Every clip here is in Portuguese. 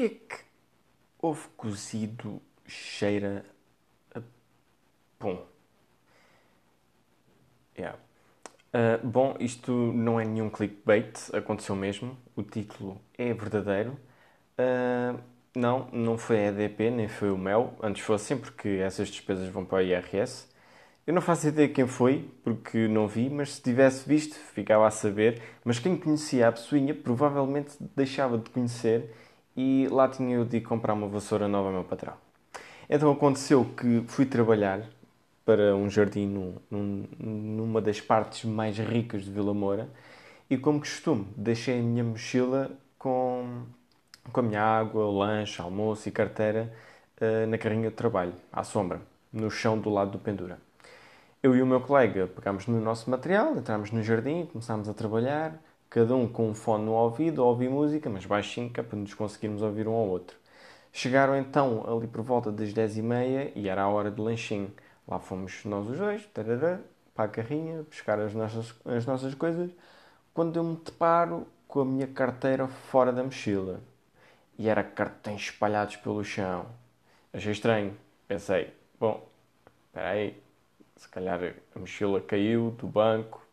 Porquê que ovo cozido cheira a pão? Yeah. Uh, bom, isto não é nenhum clickbait, aconteceu mesmo. O título é verdadeiro. Uh, não, não foi a EDP, nem foi o Mel. Antes fossem, porque essas despesas vão para o IRS. Eu não faço ideia quem foi, porque não vi, mas se tivesse visto, ficava a saber. Mas quem conhecia a pessoinha provavelmente deixava de conhecer e lá tinha eu de comprar uma vassoura nova ao meu patrão. Então aconteceu que fui trabalhar para um jardim num, num, numa das partes mais ricas de Vila Moura e, como costume, deixei a minha mochila com, com a minha água, lanche, almoço e carteira uh, na carrinha de trabalho, à sombra, no chão do lado do pendura. Eu e o meu colega pegámos no nosso material, entramos no jardim, começámos a trabalhar, cada um com um fone no ouvido, a música, mas baixinho, que é para nos conseguirmos ouvir um ao outro. Chegaram então ali por volta das 10h30 e era a hora do lanchinho. Lá fomos nós os dois, tarará, para a carrinha, buscar as nossas, as nossas coisas, quando eu me deparo com a minha carteira fora da mochila. E era cartões espalhados pelo chão. Achei estranho. Pensei, bom, espera aí, se calhar a mochila caiu do banco.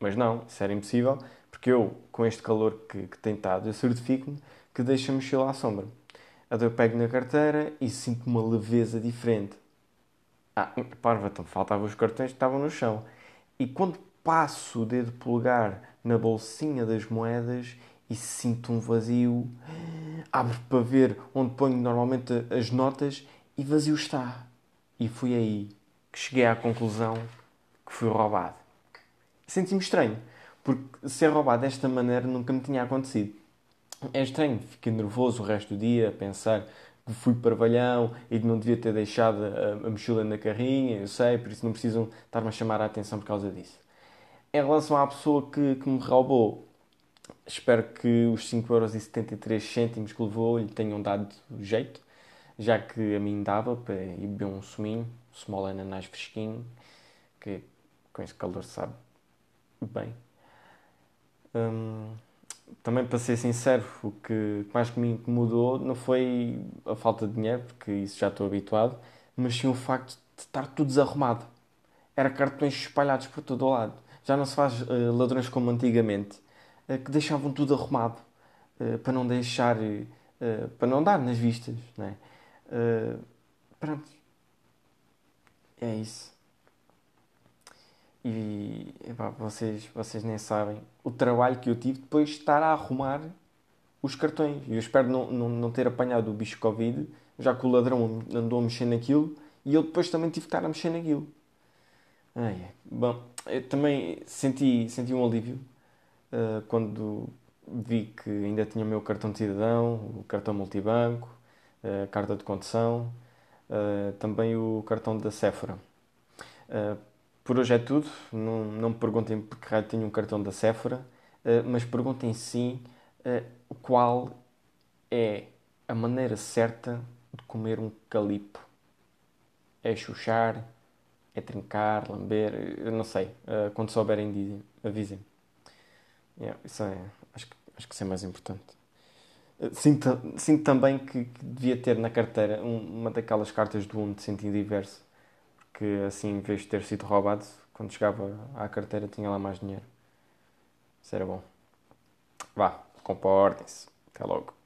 Mas não, isso era impossível, porque eu, com este calor que, que tem estado, eu certifico-me que deixo a mochila à sombra. Então eu pego na carteira e sinto uma leveza diferente. Ah, parva, então faltavam os cartões que estavam no chão. E quando passo o dedo polegar na bolsinha das moedas e sinto um vazio, abro para ver onde ponho normalmente as notas e vazio está. E foi aí que cheguei à conclusão que fui roubado. Senti-me estranho, porque ser roubado desta maneira nunca me tinha acontecido. É estranho, fiquei nervoso o resto do dia a pensar que fui parvalhão e que não devia ter deixado a, a mochila na carrinha, eu sei, por isso não precisam estar-me a chamar a atenção por causa disso. Em relação à pessoa que, que me roubou, espero que os 5,73€ que levou lhe tenham dado jeito, já que a mim dava para ir beber um suminho small ananás fresquinho, que com esse calor sabe bem. Também para ser sincero, o que mais me incomodou não foi a falta de dinheiro, porque isso já estou habituado, mas sim o facto de estar tudo desarrumado. Era cartões espalhados por todo o lado. Já não se faz uh, ladrões como antigamente, uh, que deixavam tudo arrumado uh, para não deixar, para não dar nas vistas. Né? pronto, é isso. E epá, vocês, vocês nem sabem o trabalho que eu tive depois de estar a arrumar os cartões. Eu espero não, não, não ter apanhado o bicho Covid, já que o ladrão andou a mexer naquilo e eu depois também tive que estar a mexer naquilo. Ai, bom, eu também senti, senti um alívio uh, quando vi que ainda tinha o meu cartão de cidadão, o cartão multibanco, a carta de condução uh, também o cartão da Sephora. Por hoje é tudo. Não, não me perguntem porque raio tenho um cartão da Sephora, uh, mas perguntem sim qual é a maneira certa de comer um calipo. É chuchar, é trincar, lamber, eu não sei. quando souberem, avisem. Yeah, isso é, acho, que, acho que isso é mais importante. Sinto, sinto também que, que, devia ter na carteira uma daquelas cartas do 1 de sentido diverso, porque assim, em vez de ter sido roubado, quando chegava à carteira tinha lá mais dinheiro. Isso era bom. Vá, comportem-se. Até logo.